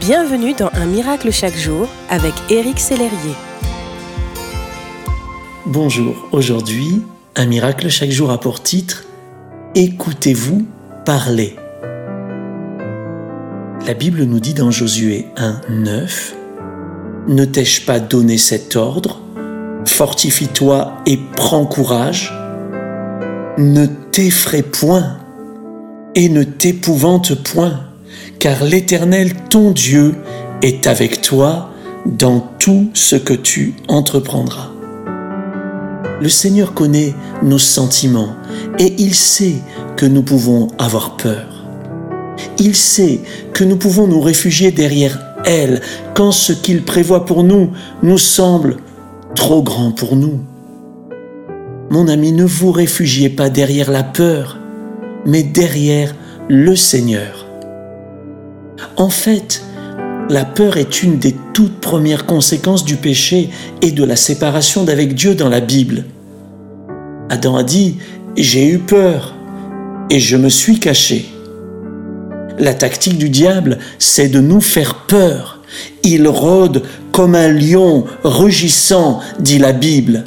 Bienvenue dans Un miracle chaque jour avec Éric Sellerier. Bonjour, aujourd'hui, Un miracle chaque jour a pour titre Écoutez-vous parler. La Bible nous dit dans Josué 1, 9 Ne t'ai-je pas donné cet ordre? Fortifie-toi et prends courage. Ne t'effraie point et ne t'épouvante point car l'Éternel, ton Dieu, est avec toi dans tout ce que tu entreprendras. Le Seigneur connaît nos sentiments et il sait que nous pouvons avoir peur. Il sait que nous pouvons nous réfugier derrière elle quand ce qu'il prévoit pour nous nous semble trop grand pour nous. Mon ami, ne vous réfugiez pas derrière la peur, mais derrière le Seigneur. En fait, la peur est une des toutes premières conséquences du péché et de la séparation d'avec Dieu dans la Bible. Adam a dit, j'ai eu peur et je me suis caché. La tactique du diable, c'est de nous faire peur. Il rôde comme un lion rugissant, dit la Bible.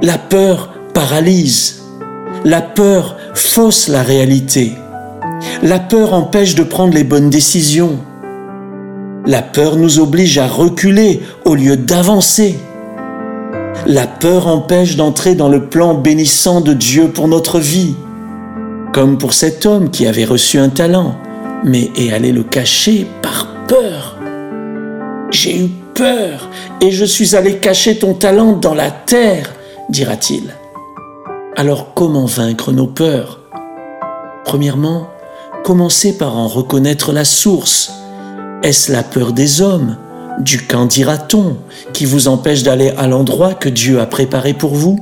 La peur paralyse. La peur fausse la réalité. La peur empêche de prendre les bonnes décisions. La peur nous oblige à reculer au lieu d'avancer. La peur empêche d'entrer dans le plan bénissant de Dieu pour notre vie, comme pour cet homme qui avait reçu un talent, mais est allé le cacher par peur. J'ai eu peur et je suis allé cacher ton talent dans la terre, dira-t-il. Alors comment vaincre nos peurs? Premièrement, Commencez par en reconnaître la source. Est-ce la peur des hommes, du qu'en dira-t-on, qui vous empêche d'aller à l'endroit que Dieu a préparé pour vous?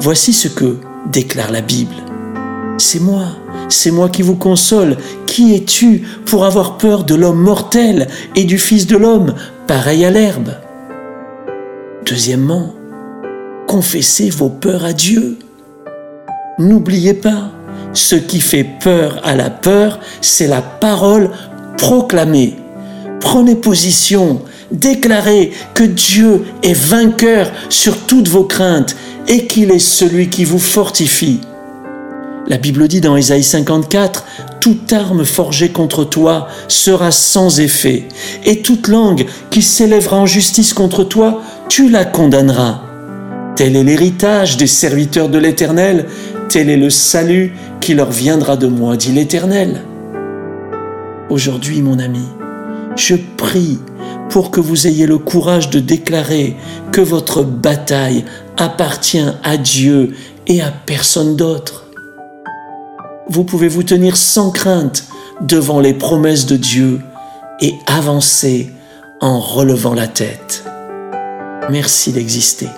Voici ce que déclare la Bible. C'est moi, c'est moi qui vous console. Qui es-tu pour avoir peur de l'homme mortel et du Fils de l'homme, pareil à l'herbe? Deuxièmement, confessez vos peurs à Dieu. N'oubliez pas, ce qui fait peur à la peur, c'est la parole proclamée. Prenez position, déclarez que Dieu est vainqueur sur toutes vos craintes et qu'il est celui qui vous fortifie. La Bible dit dans Ésaïe 54, Toute arme forgée contre toi sera sans effet, et toute langue qui s'élèvera en justice contre toi, tu la condamneras. Tel est l'héritage des serviteurs de l'Éternel, tel est le salut qui leur viendra de moi, dit l'Éternel. Aujourd'hui, mon ami, je prie pour que vous ayez le courage de déclarer que votre bataille appartient à Dieu et à personne d'autre. Vous pouvez vous tenir sans crainte devant les promesses de Dieu et avancer en relevant la tête. Merci d'exister.